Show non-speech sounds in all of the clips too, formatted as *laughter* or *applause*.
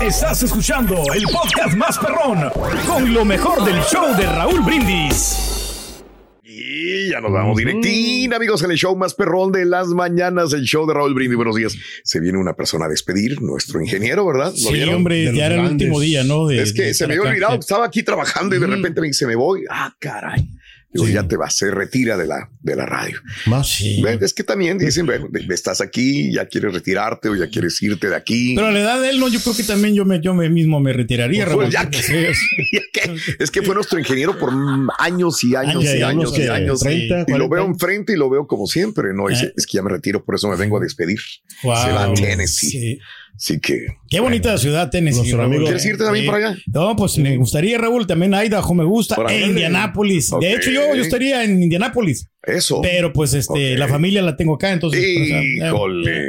Estás escuchando el podcast más perrón con lo mejor del show de Raúl Brindis. Y ya nos vamos directín, amigos, en el show más perrón de las mañanas, el show de Raúl Brindis. Buenos días. Se viene una persona a despedir, nuestro ingeniero, ¿verdad? ¿Lo Sí, vieron? hombre, De ya era el último día, ¿no? De- Es que de se me había olvidado, estaba aquí trabajando y de repente me dice, me voy. Ah, caray. Digo, Sí. ya te vas, se retira de la, de la radio. Más. Sí. Es que también dicen, bueno, estás aquí, ya quieres retirarte o ya quieres irte de aquí. Pero a la edad de él, no, yo creo que también yo, me, yo me mismo me retiraría, Pues, ya que- es- *laughs* Ya que- es que fue nuestro ingeniero por años y años Años y y años y años. 30, Y lo 40. veo enfrente y lo veo como siempre, ¿no? Eh. es que ya me retiro, por eso me vengo a despedir. Wow. Se va a Tennessee. Sí. Así que. Qué bonita ciudad, Tennessee. Nuestro Raúl. amigo- ¿Quieres irte también Sí. para allá? No, pues me gustaría, Raúl, también Idaho me gusta, e Indianápolis. De hecho, yo, yo estaría en Indianápolis, Eso. pero pues este, la familia la tengo acá, entonces. pues, o sea, eh, Híjole.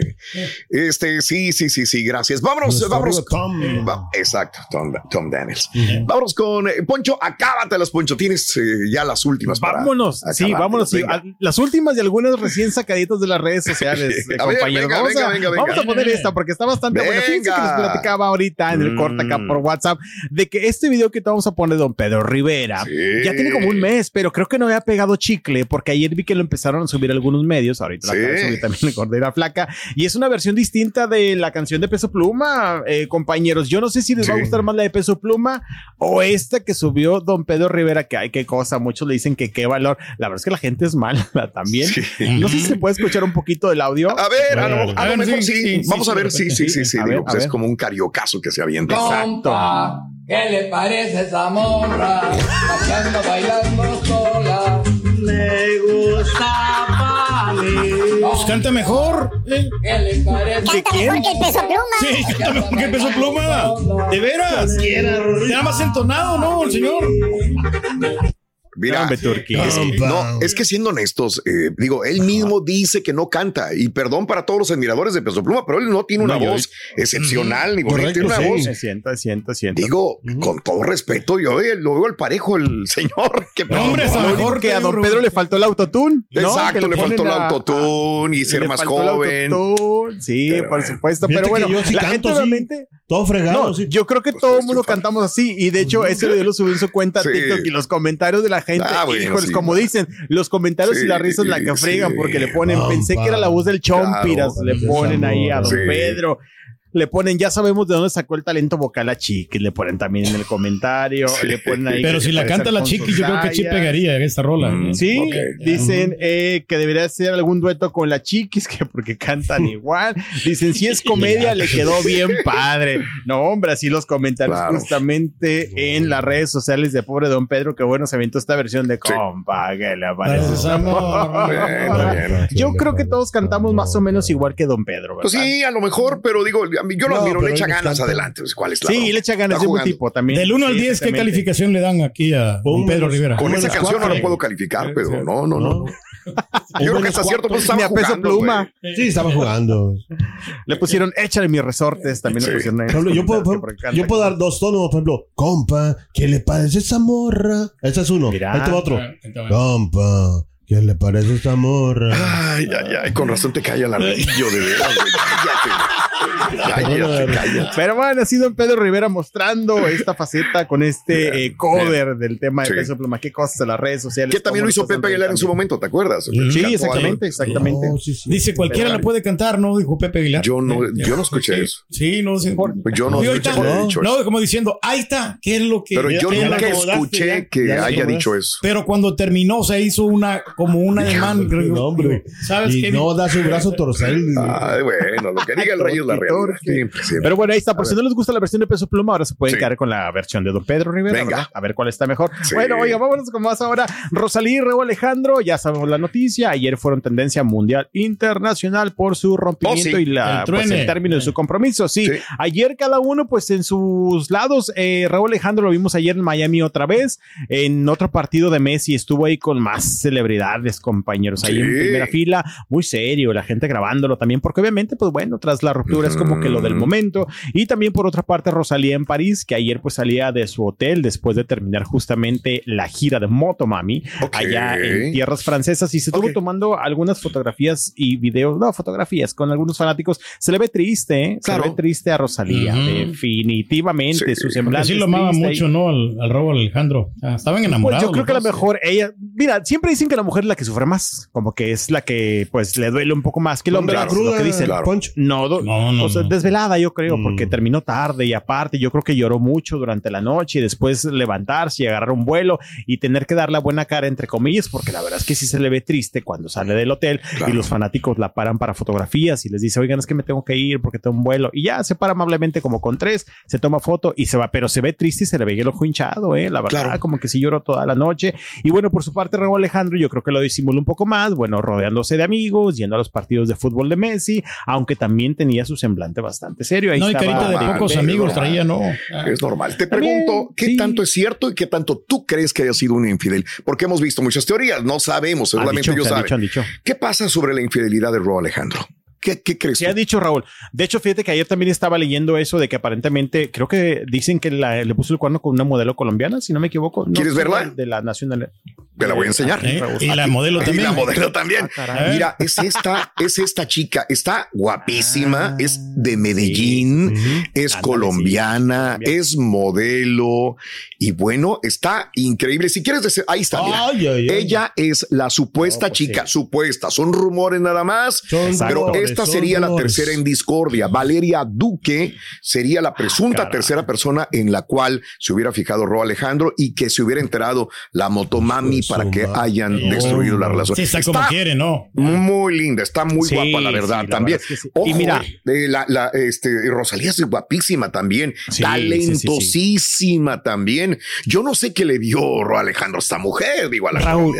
Este, sí, sí, sí, sí, gracias. Vámonos, Nuestro vámonos. Tom. Va- exacto, Tom, Tom Daniels. Vámonos con eh, Poncho, acábatelas, Poncho. Tienes eh, ya las últimas. para Vámonos, sí, vámonos. sí. Venga. A- Las últimas y algunas recién sacaditas de las redes sociales, *laughs* eh, A ver, compañeros. venga, vamos, venga, a, venga, venga. vamos a poner esta porque está bastante buena. Fíjense que les Venga. platicaba ahorita en el Mm. corte acá por WhatsApp de que este video que te vamos a poner Don Pedro Rivera Sí. ya tiene como un mes, pero creo que no había pegado chicle porque ayer vi que lo empezaron a subir algunos medios. Ahorita la Sí. de subir también *laughs* en Cordera Flaca y es una versión distinta de la canción de Peso Pluma, eh, compañeros. Yo no sé si les va a Sí. gustar más la de Peso Pluma o esta que subió Don Pedro Rivera, que hay qué cosa. Muchos le dicen que qué valor. La verdad es que la gente es mala *laughs* también. Sí. No sé si se puede escuchar un poquito del audio. A ver, a lo, a lo mejor sí, sí. sí, sí, Vamos sí, a ver, sí, sí, sí, sí. sí. A digo, ver, pues es como un cariocazo que se avienta. Compa, ¿qué le parece esa morra? Bailando, bailando sola. Me gusta para mí. Pues canta mejor. eh. ¿Qué le parece? ¿De quién? Mejor que el peso pluma. Sí, canta mejor que peso pluma. De veras. Está más entonado, ¿no, el señor? Mira, Turquí. es, no, es que siendo honestos, eh, digo, él mismo dice que no canta y perdón para todos los admiradores de Peso Pluma, pero él no tiene una No, yo- voz excepcional ni bonita, tiene una sí. voz. Se sienta, sienta, sienta. Digo, con todo respeto, yo eh, lo veo al parejo el *laughs* señor. Que No, hombre, está Lo mejor único que a don Pedro. Le faltó el autotune. Exacto, le faltó el autotune y ser más joven. Sí, Pero por supuesto. Pero bueno, yo sí la canto, gente sí. Todo fregado. No, sí. yo creo que Pues todo el mundo cantamos así. Y de hecho, ese video lo subió en su cuenta Sí. TikTok y los comentarios de la gente. Ah, bueno, híjoles, sí. como dicen, los comentarios Sí, y las risas la que sí. fregan porque le ponen, pensé que era la voz del Chompiras, Claro. le ponen ahí a don Sí. Pedro. Le ponen, ya sabemos de dónde sacó el talento vocal a Chiqui, le ponen también en el comentario, *laughs* Sí. le ponen ahí. Pero si la canta la chiqui, yo creo que Sayas. pegaría en esta rola. Mm. Sí, dicen eh, que debería ser algún dueto con la chiquis, que porque cantan *laughs* igual. Dicen, si es comedia, le quedó bien *laughs* padre. No, hombre, así los comentarios Claro. justamente en las redes sociales de pobre Don Pedro, que bueno, se aventó esta versión de Sí. compa, que le aparece. Amor. Bien. Yo creo que todos cantamos más o menos igual que Don Pedro, ¿verdad? Pues sí, a lo mejor, pero digo, yo lo No, admiro, le echa ganas adelante. ¿Cuál es la Sí, le echa ganas de un tipo también. Del 1 al Sí, 10, ¿qué calificación le dan aquí a don Pedro Rivera? Con esa canción no lo puedo calificar, pero no, no, no. No. Yo creo que hasta cierto punto estaba jugando, pluma. Sí, estaba jugando. Le pusieron échale mis resortes, también Sí. le pusieron. ejemplo, yo, puedo, yo dar dos tonos, por ejemplo, compa, ¿qué le parece esa morra? Ese es uno. Mira. Ahí te va otro. Ah. Compa, ¿qué le parece esa morra? Ay, ay, ay, con razón te cae el ardillo, de veras, güey. Cállate. Cállate, cállate. Pero bueno, ha sido Don Pedro Rivera mostrando esta faceta con este eh, cover del tema de Sí. Peso Pluma. Qué cosas en las redes sociales. Que también lo hizo Pepe Aguilar en su momento, ¿te acuerdas? Sí, exactamente, exactamente. No, sí, sí. Dice, cualquiera la puede cantar, ¿no? Dijo Pepe Aguilar. Yo no, yo no escuché Sí, eso. Sí, no sé. Pues yo no ahí escuché haya dicho eso. No, como diciendo, ahí está, ¿qué es lo que... Pero yo lo nunca escuché ya, que ya haya dicho eso. Pero cuando terminó se hizo una, como una de man. No, hombre. ¿Sabes Y qué? no da su brazo a torcer. Ay, bueno, lo que diga el *laughs* rey es la realidad. Siempre, siempre. Pero bueno, ahí está. Por A si no les gusta la versión de Peso Pluma, ahora se pueden Sí. quedar con la versión de Don Pedro Rivera. Venga. ¿verdad? A ver cuál está mejor. Sí. Bueno, oiga, vámonos con más ahora. Rosalí y Rebo Alejandro, ya sabemos la noticia. Ayer fueron tendencia mundial internacional por su rompimiento Oh, sí. y la, El pues, el término de su compromiso. Sí. Sí. Ayer cada uno, pues en sus lados. Eh, Raúl Alejandro lo vimos ayer en Miami otra vez. En otro partido de Messi estuvo ahí con más celebridades, compañeros. Ahí en primera fila, muy serio, la gente grabándolo también, porque obviamente, pues bueno, tras la ruptura es como que lo del momento. Y también por otra parte Rosalía en París, que ayer pues salía de su hotel después de terminar justamente la gira de Motomami Ok. allá en tierras francesas y se estuvo tomando algunas fotografías y videos, no, fotografías con algunos fanáticos. Se le ve triste, ¿eh? Claro. Se le ve triste a Rosalía, definitivamente. Sí, su Porque semblante. sí lo amaba mucho, ¿no? Al, al Raúl Alejandro. Ah, estaban Pues enamorados. yo creo que a lo dos. mejor ella, mira, siempre dicen que la mujer es la que sufre más, como que es la que pues le duele un poco más que el hombre, Claro, lo que dicen. claro. Poncho. No, do- No, no, o sea, no. desvelada yo creo, Mm. porque terminó tarde y aparte yo creo que lloró mucho durante la noche y después levantarse y agarrar un vuelo y tener que dar la buena cara entre comillas, porque la verdad es que sí se le ve triste cuando sale del hotel Claro. y los fanáticos la paran para fotografías y les dice, oigan, es que me tengo que ir porque tengo un vuelo y ya se para amablemente como con tres, se toma foto y se va, pero se ve triste y se le ve el ojo hinchado, eh, la verdad, Claro. como que sí lloró toda la noche y bueno, por su parte Raúl Alejandro yo creo que lo disimuló un poco más, bueno, rodeándose de amigos, yendo a los partidos de fútbol de Messi, aunque también tenía su semblante bastante serio. Ahí No, y carita de normal, pocos es amigos normal. traía, ¿no? Ah, Es normal. Te También, pregunto, ¿qué sí. tanto es cierto y qué tanto tú crees que haya sido una infidel? Porque hemos visto muchas teorías, no sabemos, Han seguramente dicho, ellos saben. dicho, han dicho. ¿Qué pasa sobre la infidelidad de Ro Alejandro? ¿Qué, qué crees tú? ha dicho Raúl. De hecho, fíjate que ayer también estaba leyendo eso de que aparentemente, creo que dicen que la- le puso el cuerno con una modelo colombiana, si no me equivoco. No ¿Quieres verla? De la nacional. Te la voy a enseñar. ¿eh? Raúl. Y la modelo Y también. la modelo también. Ah. Mira, es esta, es esta chica, está guapísima, Ah, es de Medellín, es Ándale, colombiana, sí. es modelo y bueno, está increíble. Si quieres decir, ahí está, mira. Ay, ay, ay. Ella es la supuesta No, pues chica, sí. supuesta, son rumores nada más. Son. Pero rumores, esta sería la tercera en discordia. Valeria Duque sería la presunta caray. tercera persona en la cual se hubiera fijado Ro Alejandro y que se hubiera enterado la motomami para que hayan No, destruido la relación. Sí, está como quiere, ¿no? Muy linda, está muy Sí, guapa, la sí, verdad, la también. verdad es que sí. Ojo, Y mira- eh, la, la, este, Rosalía es guapísima también, Sí, talentosísima también. Yo no sé qué le dio Ro Alejandro a esta mujer, digo a la Raúl,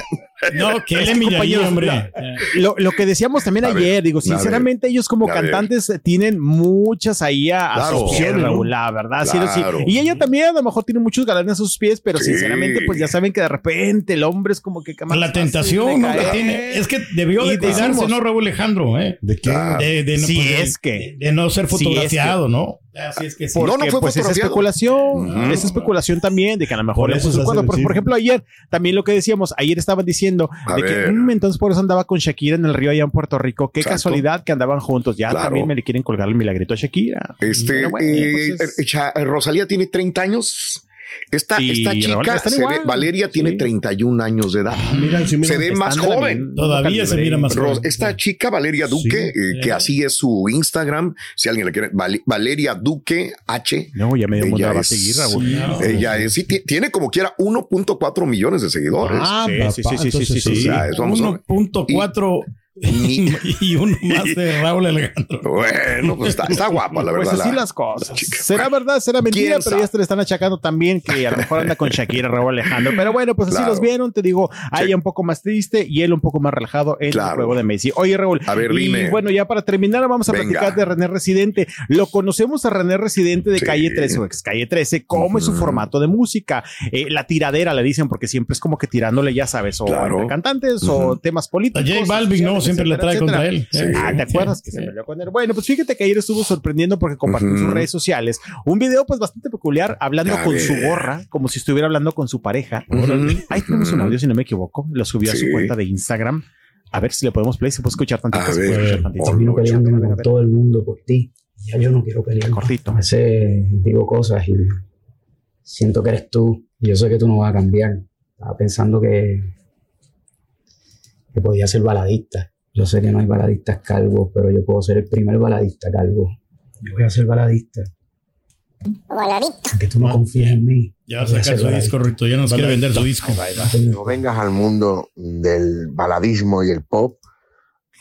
No, *laughs* que Es le miraría, hombre. Lo, lo que decíamos también A ayer, ver, digo, sinceramente ellos como ver. cantantes tienen muchas ahí a, a Claro. sus pies, la verdad. sí, sí. Y ella también a lo mejor tiene muchos galanes a sus pies, pero Sí. sinceramente pues ya saben que de repente el hombre es como que más La tentación ¿no? tiene. Es que debió Y de cuidarse, decimos- ¿no, Raúl Alejandro? ¿eh? ¿De qué? De, de no, Si pues, de- es que- de no ser Si es que- fotografiado, ¿no? Así es que sí. No, no fue pues es especulación, Ujú. es especulación también de que a lo mejor Por eso Por, ejemplo, ayer también lo que decíamos, ayer estaban diciendo A de que ver. "Mm, entonces por eso andaba con Shakira en el río allá en Puerto Rico. Qué Exacto. casualidad que andaban juntos. Ya Claro. también me le quieren colgar el milagrito a Shakira. Este, bueno, eh, pues es- eh, Cha- Rosalía tiene 30 años. Esta, esta chica, se ve- Valeria tiene sí. 31 años de edad. Ah, mira, sí, mira. Se ve más joven. Todavía se mira más Ros- joven. esta chica, Valeria Duque, Sí. eh, que así es su Instagram, si alguien le quiere, Val- Valeria Duque H. No, ya medio mundo Ella la va a es- seguir, Raúl. No. Ella es, sí, ti- tiene como quiera 1.4 millones de seguidores. Ah, Sí, papá, sí, sí, sí, sí, O sea, eso vamos a ver. 1.4 Ni- *laughs* y uno más de Raúl Alejandro. Bueno, pues está, está guapa, la Pues verdad. así la- las cosas. chica. Será verdad, será mentira, ¿Quién pero ya se le están achacando también que a lo mejor anda con Shakira, Raúl Alejandro. Pero bueno, pues así Claro. los vieron, te digo, a ella un poco más triste y él un poco más relajado en Claro. el juego de Messi. Oye, Raúl, A ver, y dime. bueno, ya para terminar, vamos a Venga. platicar de René Residente. Lo conocemos a René Residente de Sí. Calle 13 o ex Calle 13. ¿Cómo es su formato de música? Eh, la tiradera le dicen, porque siempre es como que tirándole, ya sabes, o Claro. cantantes o temas políticos. A J Balvin, ¿no? Siempre le etcétera, trae contra etcétera. él. Ah, ¿te Sí, acuerdas que sí. se peleó con él? Bueno, pues fíjate que ayer estuvo sorprendiendo porque compartió en sus redes sociales un video pues bastante peculiar hablando A con su gorra, como si estuviera hablando con su pareja. Ujú. Ahí tenemos un audio, si no me equivoco. Lo subió a su cuenta de Instagram. A ver si le podemos play, se puede escuchar tantito. A se puede ver. escuchar tantito. Ver, peleándome con ver. todo el mundo por ti. Ya yo no quiero pelear. Cortito. A veces digo cosas y siento que eres tú. Y yo sé que tú no vas a cambiar. Estaba pensando que, que podía ser baladista. Yo sé que no hay baladistas calvos, pero yo puedo ser el primer baladista calvo. Yo voy a ser baladista. Aunque tú no confíes en mí. Ya va a sacar su baladista. disco, Rito. Ya nos quiere vender su disco. no vengas al mundo del baladismo y el pop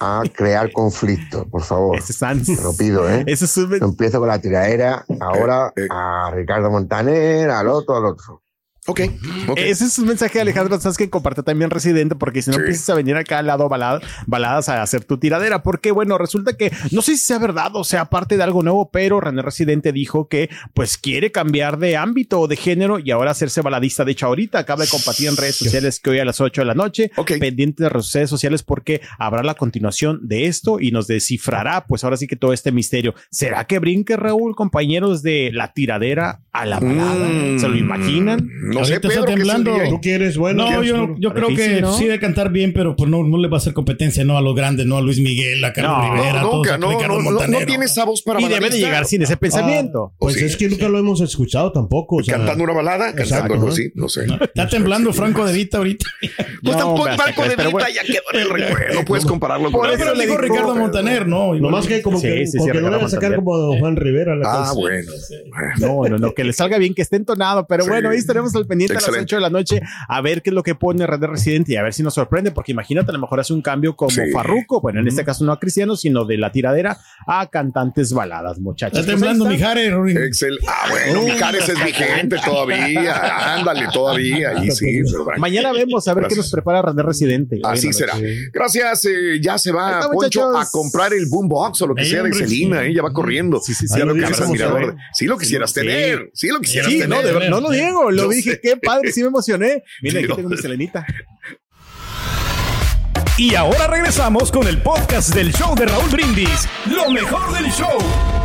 a crear conflicto, por favor. Ese. Te lo pido, ¿eh? Ese es un- empiezo con la tiradera ahora Eh, eh. a Ricardo Montaner, al otro, al otro. Ok, ok. Ese es un mensaje de Alejandro Sanz que comparte también Residente, porque si no Sí. empiezas a venir acá al lado balada- baladas a hacer tu tiradera, porque bueno, resulta que no sé si sea verdad o sea parte de algo nuevo, pero René Residente dijo que pues quiere cambiar de ámbito o de género y ahora hacerse baladista. De hecho, ahorita acaba de compartir en redes sociales que hoy a las 8 de la noche, Ok. pendiente de redes sociales porque habrá la continuación de esto y nos descifrará pues ahora sí que todo este misterio. ¿Será que brinque Raúl, compañeros de la tiradera a la balada? ¿Se lo imaginan? No sé, Ahorita está Pedro, ¿qué temblando. sería? Tú quieres, bueno. No, ¿quieres yo, yo creo Difícil, que ¿no? sí de cantar bien, pero pues no, no le va a hacer competencia, no a los grandes, no a Luis Miguel, a Carlos No, Rivera, a no, Ricardo no, no, no tiene esa voz para Y debe de llegar sin ese pensamiento. Pues sí. es que nunca lo hemos escuchado tampoco. o sea, Cantando una balada, cantando Exacto, algo ¿no? así, no sé. Está temblando Franco de Vita ahorita. *laughs* Pues No, tampoco Marco de Vita ya quedó en el *laughs* recuerdo. No puedes compararlo con Por eso Pero le digo, Ricardo Montaner, no. Nomás que como que, que no le a sacar Montaner. como Juan Rivera la Ah, bueno. No, no, no, que le salga bien, que esté entonado. Pero bueno, ahí estaremos al pendiente a las Excelente. 8 de la noche a ver qué es lo que pone Red de Residente y a ver si nos sorprende, porque imagínate, a lo mejor hace un cambio como Sí. Farruco, bueno, en este caso no a cristianos, sino de la tiradera a cantantes baladas, muchachos. Está Pues temblando está. Mijares, Rory. Excel. Ah, bueno, Mijares es vigente todavía. Ándale, todavía. Ahí sí. Mañana vemos a ver qué nos prepara Red de Residente. Así Bueno, será. sí. Gracias. eh, ya se va está, Poncho muchachos. a comprar el boombox o lo que sea de Celina. sí. eh, ya va corriendo. Sí, sí, sí. Ya lo. ¿eh? Sí, lo quisieras Sí. tener. Sí, lo quisieras Sí, tener. no, de verdad, no lo niego, lo Yo dije, qué padre, sí me emocioné. Mira, aquí Yo tengo mi selenita. Y ahora regresamos con el podcast del show de Raúl Brindis. Lo mejor del show.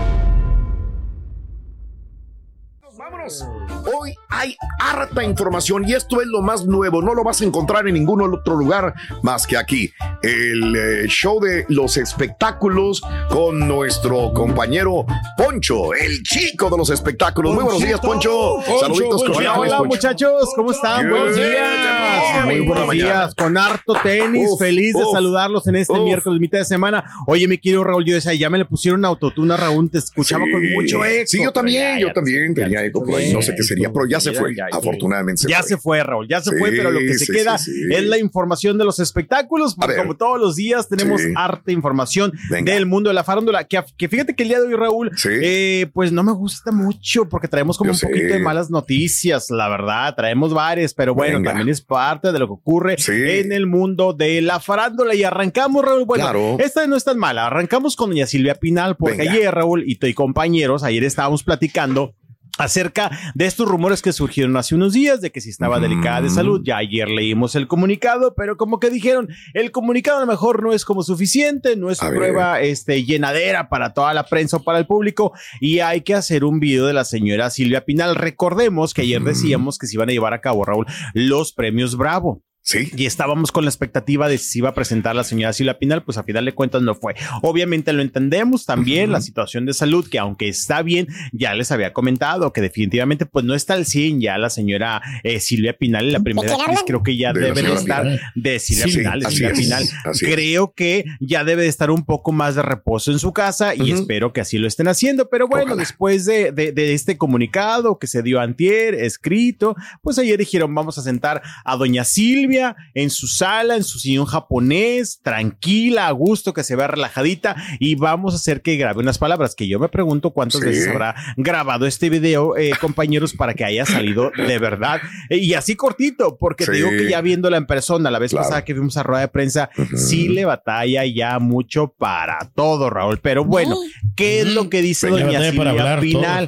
Hoy hay harta información y esto es lo más nuevo. No lo vas a encontrar en ningún otro lugar más que aquí. El eh, show de los espectáculos con nuestro compañero Poncho, el chico de los espectáculos. Muy buenos días, Poncho. Poncho, Saluditos Poncho. Hola, Poncho. muchachos, ¿cómo están? Buenos bien, días. Muy buenos días. Con harto tenis, Uf, feliz de saludarlos en este uf. miércoles, mitad de semana. Oye, mi querido Raúl, yo decía, ya me le pusieron autotune a Raúl, te escuchaba Sí. con mucho eco. Sí, yo también, Pero ya, yo ya, también ya, tenía eco por ahí. No sé qué sería, pero ya se fue. Afortunadamente se Ya se fue, Raúl, ya se fue, pero lo que se queda es la información de los espectáculos, como todos los días tenemos harta información del mundo de la farándula, que, que fíjate que el día de hoy, Raúl, eh, pues no me gusta mucho, porque traemos como un poquito de malas noticias, la verdad, traemos varias, pero bueno, también es parte de lo que ocurre Sí. en el mundo de la farándula, y arrancamos, Raúl, bueno, Claro. esta no es tan mala, arrancamos con doña Silvia Pinal, porque Venga. ayer, Raúl, y, y compañeros, ayer estábamos platicando acerca de estos rumores que surgieron hace unos días de que si estaba delicada de salud. Ya ayer leímos el comunicado, pero como que dijeron, el comunicado a lo mejor no es como suficiente, no es A ver. prueba este, llenadera para toda la prensa o para el público y hay que hacer un video de la señora Silvia Pinal. Recordemos que ayer decíamos que se iban a llevar a cabo, Raúl, los premios Bravo. Sí. Y estábamos con la expectativa de si iba a presentar la señora Silvia Pinal, pues a final de cuentas no fue. Obviamente lo entendemos también, la situación de salud, que aunque está bien, ya les había comentado que definitivamente pues no está al 100 ya la señora eh, Silvia Pinal, la primera actriz creo que ya De debe de estar Pinal. de Silvia Sí, Pinal, de Silvia es, Pinal. Creo que ya debe de estar un poco más de reposo en su casa y espero que así lo estén haciendo. Pero bueno, Ojalá. después de, de- de este comunicado que se dio antier, escrito, pues ayer dijeron vamos a sentar a doña Silvia en su sala, en su sillón japonés, tranquila, a gusto, que se vea relajadita y vamos a hacer que grabe unas palabras que yo me pregunto cuántas Sí. veces habrá grabado este video, eh, compañeros, para que haya salido de verdad. Eh, y así cortito, porque te digo que ya viéndola en persona, la vez Claro. pasada que vimos a rueda de prensa, sí le batalla ya mucho para todo, Raúl. Pero bueno, ¿qué es lo que dice Venga, doña Silvia Pinal?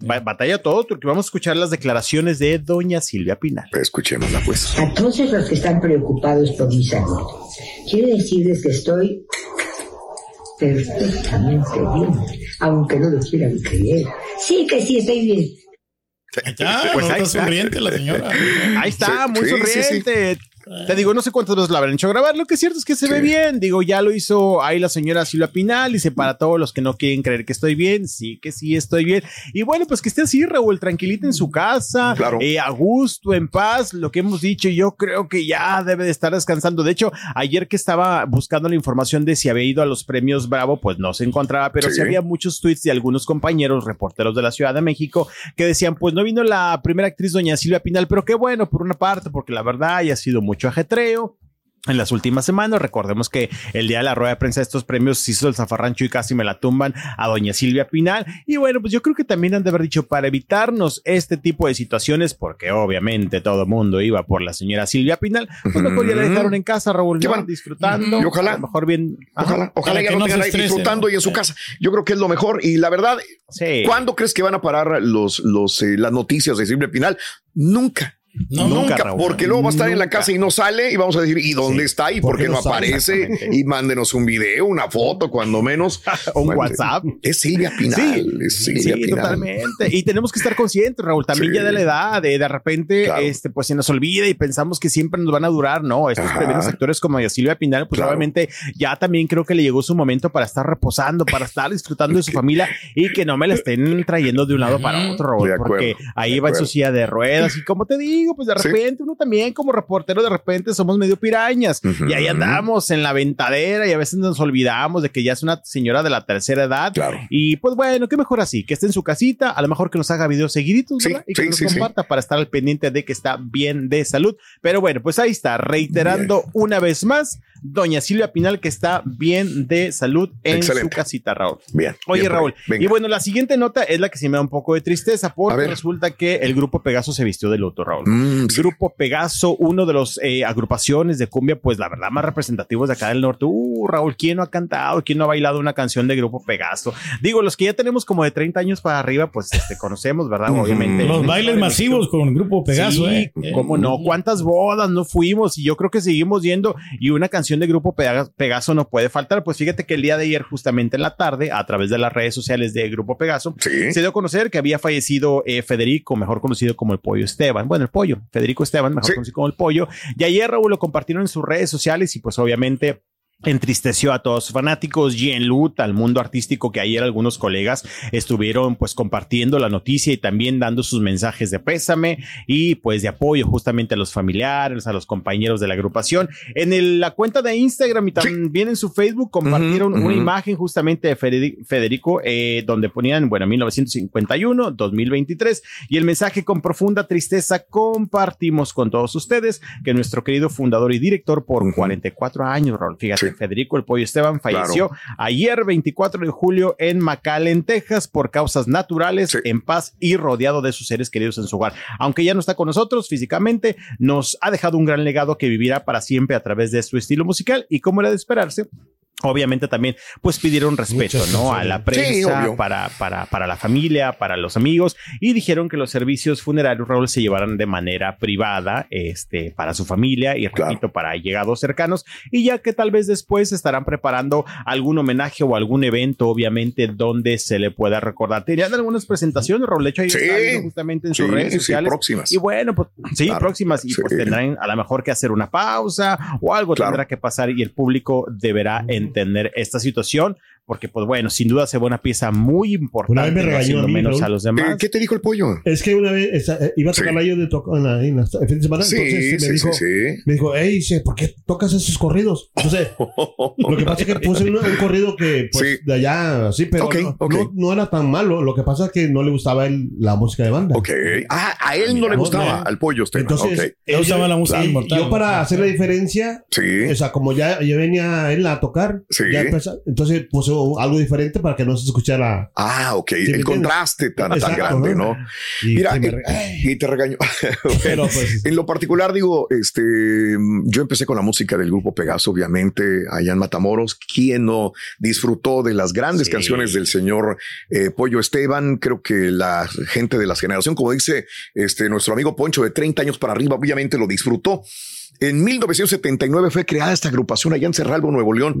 ba- batalla todo, porque vamos a escuchar las declaraciones de doña Silvia Pinal. Escuchémosla, pues. A todos los que están preocupados por mi salud, quiero decirles que estoy perfectamente bien, aunque no lo quieran creer. Sí que sí, estoy bien. Ahí está, Pues no ahí está está. sonriente la señora. Ahí está, Sí, muy sí, sí, sonriente. Te digo, no sé cuántas veces la habrán hecho grabar. Lo que es cierto es que se ve bien. Digo, ya lo hizo ahí la señora Silvia Pinal. Dice, para todos los que no quieren creer que estoy bien, sí que sí estoy bien. Y bueno, pues que esté así, Raúl, tranquilita en su casa, Claro. eh, a gusto, en paz. Lo que hemos dicho, yo creo que ya debe de estar descansando. De hecho, ayer que estaba buscando la información de si había ido a los premios Bravo, pues no se encontraba, pero sí, Sí. había muchos tweets de algunos compañeros, reporteros de la Ciudad de México, que decían, pues no vino la primera actriz, doña Silvia Pinal, pero qué bueno, por una parte, porque la verdad ya ha sido mucho ajetreo. en las últimas semanas. Recordemos que el día de la rueda de prensa de estos premios se hizo el zafarrancho y casi me la tumban a doña Silvia Pinal. Y bueno, pues yo creo que también han de haber dicho para evitarnos este tipo de situaciones, porque obviamente todo el mundo iba por la señora Silvia Pinal, pues mejor ya la dejaron en casa, Raúl, Qué ¿no? bueno. disfrutando. Y ojalá- A lo mejor bien. Ojalá, ojalá ya que no tengan ahí disfrutando y en su casa. Yo creo que es lo mejor. Y la verdad, Sí. ¿cuándo crees que van a parar los, los, eh, las noticias de Silvia Pinal? Nunca. No, nunca, nunca, porque luego va a estar en la Nunca. casa y no sale y vamos a decir, ¿y dónde está? ¿Y por ¿Por qué no aparece? Y mándenos un video, una foto, cuando menos. *laughs* Un WhatsApp. Es Silvia Pinal. Sí, es Silvia Sí, Pinal. totalmente. Y tenemos que estar conscientes, Raúl, también Sí. ya de la edad, de, de repente, Claro. este, pues se nos olvida y pensamos que siempre nos van a durar, ¿no? Estos Ajá. primeros actores como Silvia Pinal, pues Claro. obviamente ya también creo que le llegó su momento para estar reposando, para estar disfrutando de su *laughs* familia y que no me la estén trayendo de un lado para otro, Raúl, porque ahí va en su silla de ruedas y como te digo, pues de Sí. repente uno también como reportero de repente somos medio pirañas y ahí andamos en la ventadera y a veces nos olvidamos de que ya es una señora de la tercera edad Claro. y pues bueno, qué mejor así, que esté en su casita, a lo mejor que nos haga videos seguiditos, Sí, ¿verdad? Y que sí, nos comparta para estar al pendiente de que está bien de salud. Pero bueno, pues ahí está, reiterando una vez más, doña Silvia Pinal que está bien de salud en Excelente. su casita, Raúl. Bien. Oye, bien. Raúl, y bueno, la siguiente nota es la que sí me da un poco de tristeza, porque resulta que el grupo Pegaso se vistió de luto, Raúl. Mm, sí. Grupo Pegaso, uno de los eh, agrupaciones de cumbia, pues la verdad, más representativos de acá del norte. Uh, Raúl, ¿quién no ha cantado? ¿Quién no ha bailado una canción de Grupo Pegaso? Digo, los que ya tenemos como de 30 años para arriba, pues este, conocemos, ¿verdad? Obviamente. Los bailes masivos con el grupo Pegaso, Sí, ¿eh? cómo no, cuántas bodas no fuimos y yo creo que seguimos yendo y una canción de grupo Pega- Pegaso no puede faltar. Pues fíjate que el día de ayer, justamente en la tarde, a través de las redes sociales de Grupo Pegaso, Sí. se dio a conocer que había fallecido eh, Federico, mejor conocido como el Pollo Esteban. Bueno, el Pollo, Federico Esteban, mejor Sí. conocido como el Pollo. Y ayer Raúl lo compartieron en sus redes sociales y pues obviamente entristeció a todos sus fanáticos y en luta al mundo artístico que ayer algunos colegas estuvieron pues compartiendo la noticia y también dando sus mensajes de pésame y pues de apoyo justamente a los familiares, a los compañeros de la agrupación. En el- la cuenta de Instagram y también en su Facebook compartieron una imagen justamente de Federi- Federico eh, donde ponían, bueno, 1951, 2023 y el mensaje con profunda tristeza compartimos con todos ustedes que nuestro querido fundador y director por Ujú. 44 años, Raúl, fíjate, Sí. Federico el Pollo Esteban falleció ayer 24 de julio en McAllen, Texas por causas naturales, Sí. en paz y rodeado de sus seres queridos en su hogar. Aunque ya no está con nosotros físicamente, nos ha dejado un gran legado que vivirá para siempre a través de su estilo musical y como era de esperarse, Obviamente también pues pidieron respeto, Muchas ¿no? A la prensa, para, para, para la familia, para los amigos y dijeron que los servicios funerarios, Raúl, se llevarán de manera privada, este, para su familia y Claro. repito, para allegados cercanos y ya que tal vez después estarán preparando algún homenaje o algún evento, obviamente, donde se le pueda recordar. Tenían algunas presentaciones, Raúl, de hecho ahí Sí. justamente en sus Sí, redes sí, sociales. próximas. Y bueno, pues sí, Claro, próximas. Y pues tendrán a lo mejor que hacer una pausa o algo Claro. tendrá que pasar y el público deberá entender esta situación, porque pues bueno, sin duda se ve una pieza muy importante, Una vez me regañó a mí, menos Raúl. a los demás. ¿Qué te dijo el pollo? Es que una vez esa- eh, iba a tocar Sí. la yo de tocar en la, en la- el fin de semana. Sí, entonces sí, me dijo, me dijo, hey, ¿por qué tocas esos corridos? Entonces, *laughs* lo que pasa es que puse un, un corrido que, pues, Sí. de allá, sí, pero Ok, no, ok. no- no era tan malo. Lo que pasa es que no le gustaba él la música de banda. Ok. Ah, a él no le gustaba, no. al pollo usted. Entonces, ok. Le gustaba la música y inmortal. Yo para hacer la diferencia, Sí. o sea, como ya, ya venía él a tocar, ya entonces puse algo diferente para que no se escuchara. Ah, ok. el contraste tan, tan grande, ¿no? ¿no? Y Mira, y te regañó. *laughs* pero pues, En lo particular, digo, este, yo empecé con la música del grupo Pegaso, obviamente, allá en Matamoros. ¿Quién no disfrutó de las grandes Sí. canciones del señor eh, Pollo Esteban? Creo que la gente de la generación, como dice este, nuestro amigo Poncho, de 30 años para arriba, obviamente lo disfrutó. En 1979 fue creada esta agrupación allá en Cerralbo, Nuevo León.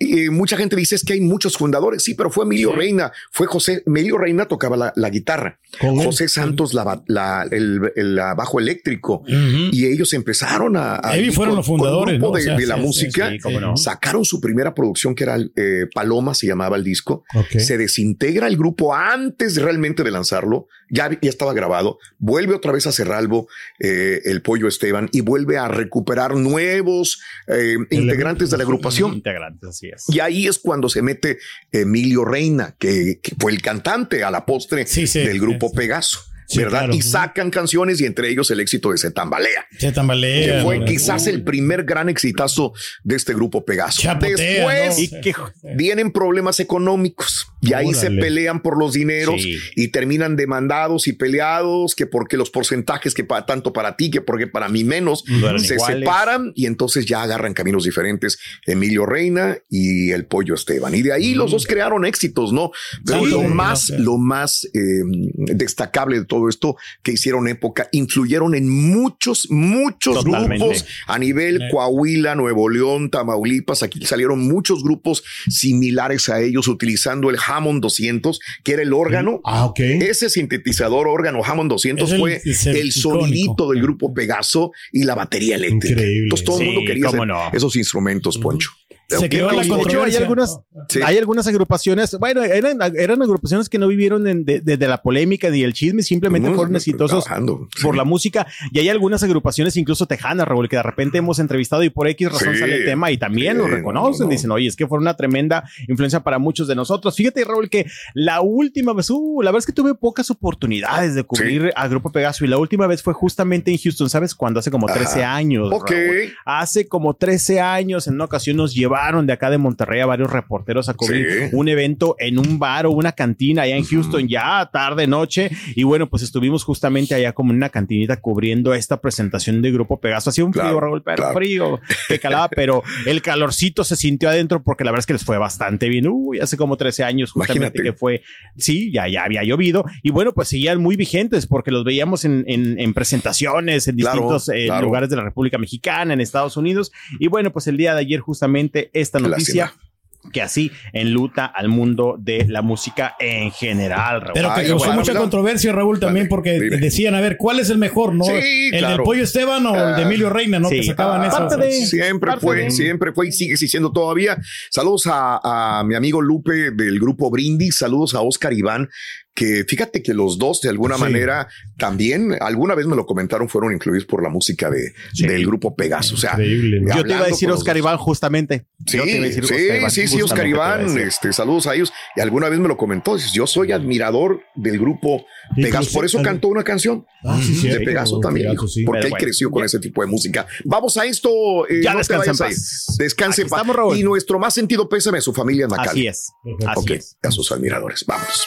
Y mucha gente dice es que hay muchos fundadores. Sí, pero fue Emilio Reina, fue José. Emilio Reina tocaba la, la guitarra. José Santos la, el, el bajo eléctrico. Y ellos empezaron a. a- fueron con- los fundadores, grupo ¿no? O de, sea, de la sí, música. no. Sacaron su primera producción que era eh, Paloma, se llamaba el disco. Se desintegra el grupo antes realmente de lanzarlo. Ya, ya estaba grabado. Vuelve otra vez a Cerralbo eh, el pollo Esteban y vuelve a recuperar nuevos eh, integrantes de la agrupación. Integrantes, así es. Y ahí es cuando se mete Emilio Reina, que, que fue el cantante a la postre Sí, sí, del grupo. Pegaso. Sí, ¿verdad? claro. Y sacan canciones y entre ellos el éxito de Se Tambalea. Se tambalea. Que fue quizás el primer gran exitazo de este grupo Pegaso. Chapotea, Después ¿no? Y que vienen problemas económicos y ahí se pelean por los dineros Sí. y terminan demandados y peleados que porque los porcentajes que para tanto para ti que porque para mí menos se iguales. separan y entonces ya agarran caminos diferentes Emilio Reina y el Pollo Esteban y de ahí los dos crearon éxitos no pero Sí, lo sí, más lo más eh, destacable de todo esto que hicieron época influyeron en muchos muchos Totalmente. grupos a nivel. Coahuila, Nuevo León, Tamaulipas, aquí salieron muchos grupos similares a ellos utilizando el Hammond 200, que era el órgano. Ah, ok. Ese sintetizador órgano Hammond 200 Es el- fue el el, sonidito del grupo Pegaso y la batería eléctrica. Increíble. Entonces todo el Sí, mundo quería cómo hacer no. esos instrumentos, Poncho. Se creó la hecho, hay controversia. algunas, Sí. hay algunas agrupaciones, bueno, eran, eran agrupaciones que no vivieron en- de, de- de la polémica ni el chisme, simplemente Mm, fueron exitosos trabajando, sí. por la música. Y hay algunas agrupaciones, incluso tejanas, Raúl, que de repente hemos entrevistado y por X razón Sí, sale el tema y también sí, lo reconocen. no, no. Dicen, oye, es que fue una tremenda influencia para muchos de nosotros. Fíjate, Raúl, que la última vez, uh, la verdad es que tuve pocas oportunidades de cubrir a Grupo Pegaso y la última vez fue justamente en Houston, ¿sabes? Cuando hace como 13 Ajá. años. Ok. Raúl. Hace como 13 años, en una ocasión nos llevaron de acá de Monterrey a varios reporteros a cubrir Sí. un evento en un bar o una cantina allá en Houston, ya tarde, noche. Y bueno, pues estuvimos justamente allá como en una cantinita cubriendo esta presentación de Grupo Pegaso. Hacía un frío, Claro, Raúl, pero claro. frío que calaba, pero el calorcito se sintió adentro porque la verdad es que les fue bastante bien. Uy, hace como 13 años justamente Imagínate. que fue, sí, ya, ya había llovido. Y bueno, pues seguían muy vigentes porque los veíamos en, en- en presentaciones en Claro, distintos eh, lugares de la República Mexicana, en Estados Unidos. Y bueno, pues el día de ayer justamente esta noticia lástima. que así enluta al mundo de la música en general, Raúl. Pero que Ay, causó bueno, mucha controversia, Raúl, también, Vale, porque dime. decían, a ver, ¿cuál es el mejor? ¿No? Sí, ¿El claro. del Pollo Esteban o el de Ah, Emilio Reina? ¿No? sí. Que sacaban Ah, esas. parte de- Siempre parte fue, de- siempre fue y sigue siendo todavía. Saludos a, a mi amigo Lupe del grupo Brindis, saludos a Oscar Iván, que fíjate que los dos de alguna Sí. manera también, alguna vez me lo comentaron, fueron incluidos por la música de, Sí. del grupo Pegaso. O sea, Increíble, ¿no? Yo te iba a decir Oscar. Iván justamente. Sí, Yo te iba a decir sí, Oscar Iván, sí, sí, Oscar te Iván, este, saludos a ellos. Y alguna vez me lo comentó, dices, yo soy admirador del grupo Pegaso, por eso cantó una canción Ah, sí, de. Pegaso también, Pegaso, hijo, sí. porque Pero él bueno, creció con ya. ese tipo de música. Vamos a esto, eh, Ya no te descansa en vayas ahí. paz. Descanse en paz. estamos. Y nuestro más sentido pésame a su familia en Así Macali. es. Así Ok, es. a sus admiradores. Vamos.